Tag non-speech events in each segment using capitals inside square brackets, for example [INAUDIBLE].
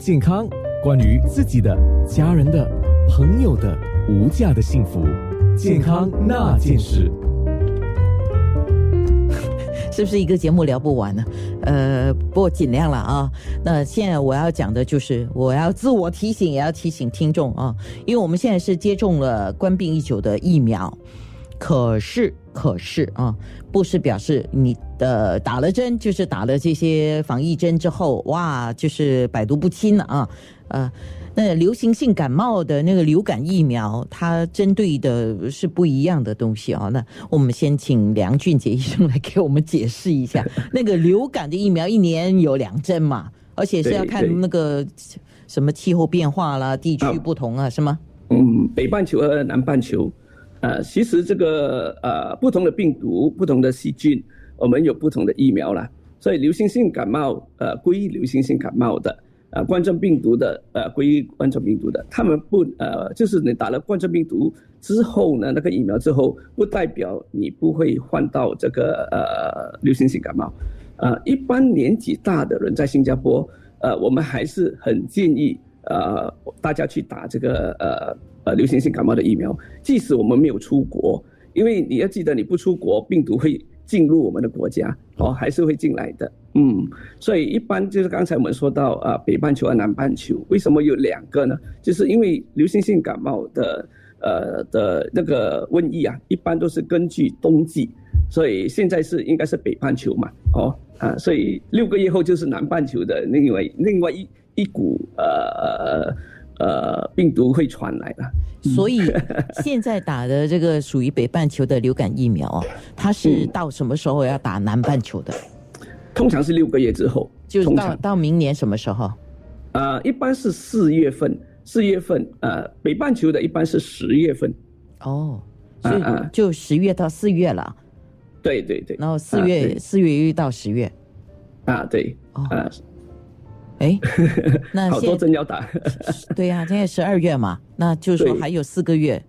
健康，关于自己的、家人的、朋友的无价的幸福，健康那件事。[LAUGHS] 是不是一个节目聊不完呢？呃，不过尽量了啊。那现在我要讲的就是，我要自我提醒，也要提醒听众啊，因为我们现在是接种了关病已久的疫苗，可是，可是啊，不是表示你的打了针就是打了这些防疫针之后，哇，就是百毒不侵了啊，呃。那流行性感冒的那个流感疫苗，它针对的是不一样的东西啊。那我们先请梁俊杰医生来给我们解释一下，[LAUGHS] 那个流感的疫苗一年有两针嘛，而且是要看那个什么气候变化啦、地区不同啊，是吗？嗯，北半球和南半球，呃，其实这个呃不同的病毒、不同的细菌，我们有不同的疫苗啦。所以流行性感冒呃归流行性感冒的。啊，冠状病毒的呃，归冠状病毒的，他们不呃，就是你打了冠状病毒之后呢，那个疫苗之后，不代表你不会患到这个呃流行性感冒。呃，一般年纪大的人在新加坡，呃，我们还是很建议呃大家去打这个呃呃流行性感冒的疫苗，即使我们没有出国，因为你要记得，你不出国，病毒会。进入我们的国家哦，还是会进来的，嗯，所以一般就是刚才我们说到啊，北半球和南半球为什么有两个呢？就是因为流行性感冒的呃的那个瘟疫啊，一般都是根据冬季，所以现在是应该是北半球嘛，哦啊，所以六个月后就是南半球的另外另外一一股呃。呃，病毒会传来的，[LAUGHS] 所以 [LAUGHS] 现在打的这个属于北半球的流感疫苗啊，它是到什么时候要打南半球的？通常是六个月之后，就到到明年什么时候？呃，一般是四月份，四月份，呃，北半球的一般是十月份。哦，所以就十月到四月了。对对对。然后四月四月又到十月。啊，对。啊。哎，[LAUGHS] 那好多针要打。[LAUGHS] 对呀，现在十二月嘛，那就是说还有四个月，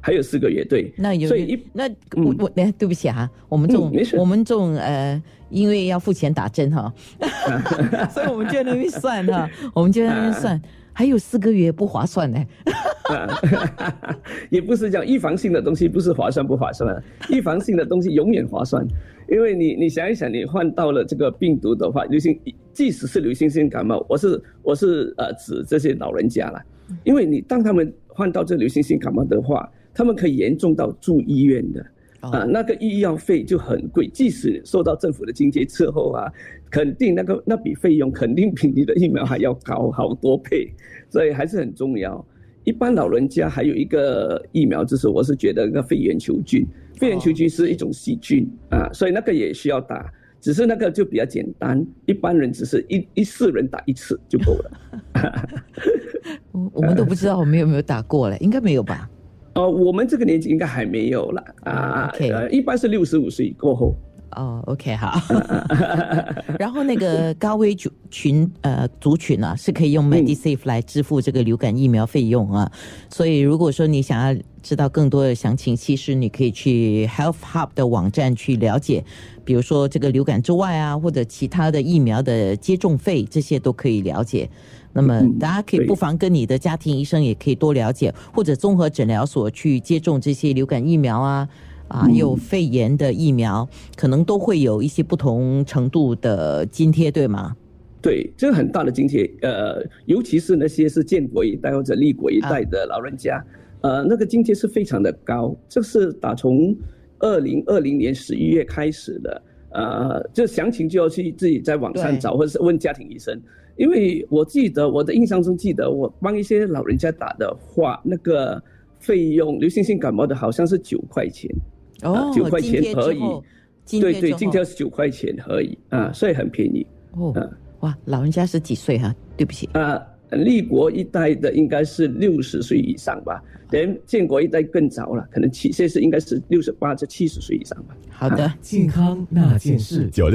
还有四个月，对。那有，所以那我我哎，对不起哈，我们这种我们这种呃，因为要付钱打针哈，[LAUGHS] 所以我们就在那边算哈，我们就在那边算。还有四个月不划算呢，[LAUGHS] 也不是讲预防性的东西不是划算不划算，预防性的东西永远划算，因为你你想一想，你患到了这个病毒的话，流行即使是流行性感冒，我是我是呃指这些老人家了，因为你当他们患到这流行性感冒的话，他们可以严重到住医院的。啊，那个医药费就很贵，即使受到政府的津贴之后啊，肯定那个那笔费用肯定比你的疫苗还要高好多倍，所以还是很重要。一般老人家还有一个疫苗，就是我是觉得那个肺炎球菌，肺炎球菌是一种细菌啊，所以那个也需要打，只是那个就比较简单，一般人只是一一世人打一次就够了。我我们都不知道我们有没有打过嘞，应该没有吧？哦，我们这个年纪应该还没有了啊。一般是六十五岁过后。哦，OK，好。[LAUGHS] 然后那个高危族群呃族群呢，是可以用 MediSafe 来支付这个流感疫苗费用啊。所以如果说你想要知道更多的详情，其实你可以去 Health Hub 的网站去了解，比如说这个流感之外啊，或者其他的疫苗的接种费，这些都可以了解。那么大家可以不妨跟你的家庭医生也可以多了解，或者综合诊疗所去接种这些流感疫苗啊，啊，有肺炎的疫苗，可能都会有一些不同程度的津贴，对吗？对，这个很大的津贴，呃，尤其是那些是建国一代或者立国一代的老人家，呃，那个津贴是非常的高，这是打从二零二零年十一月开始的，呃，这详情就要去自己在网上找，或者是问家庭医生。因为我记得我的印象中记得我帮一些老人家打的话，那个费用流行性感冒的好像是九块钱，哦，九块钱而已，对对，今天是九块钱而已啊，所以很便宜。哦，啊哇，老人家是几岁哈？对不起啊，立国一代的应该是六十岁以上吧，连建国一代更早了，可能七现在是应该是六十八至七十岁以上吧。好的，健康那件事九六。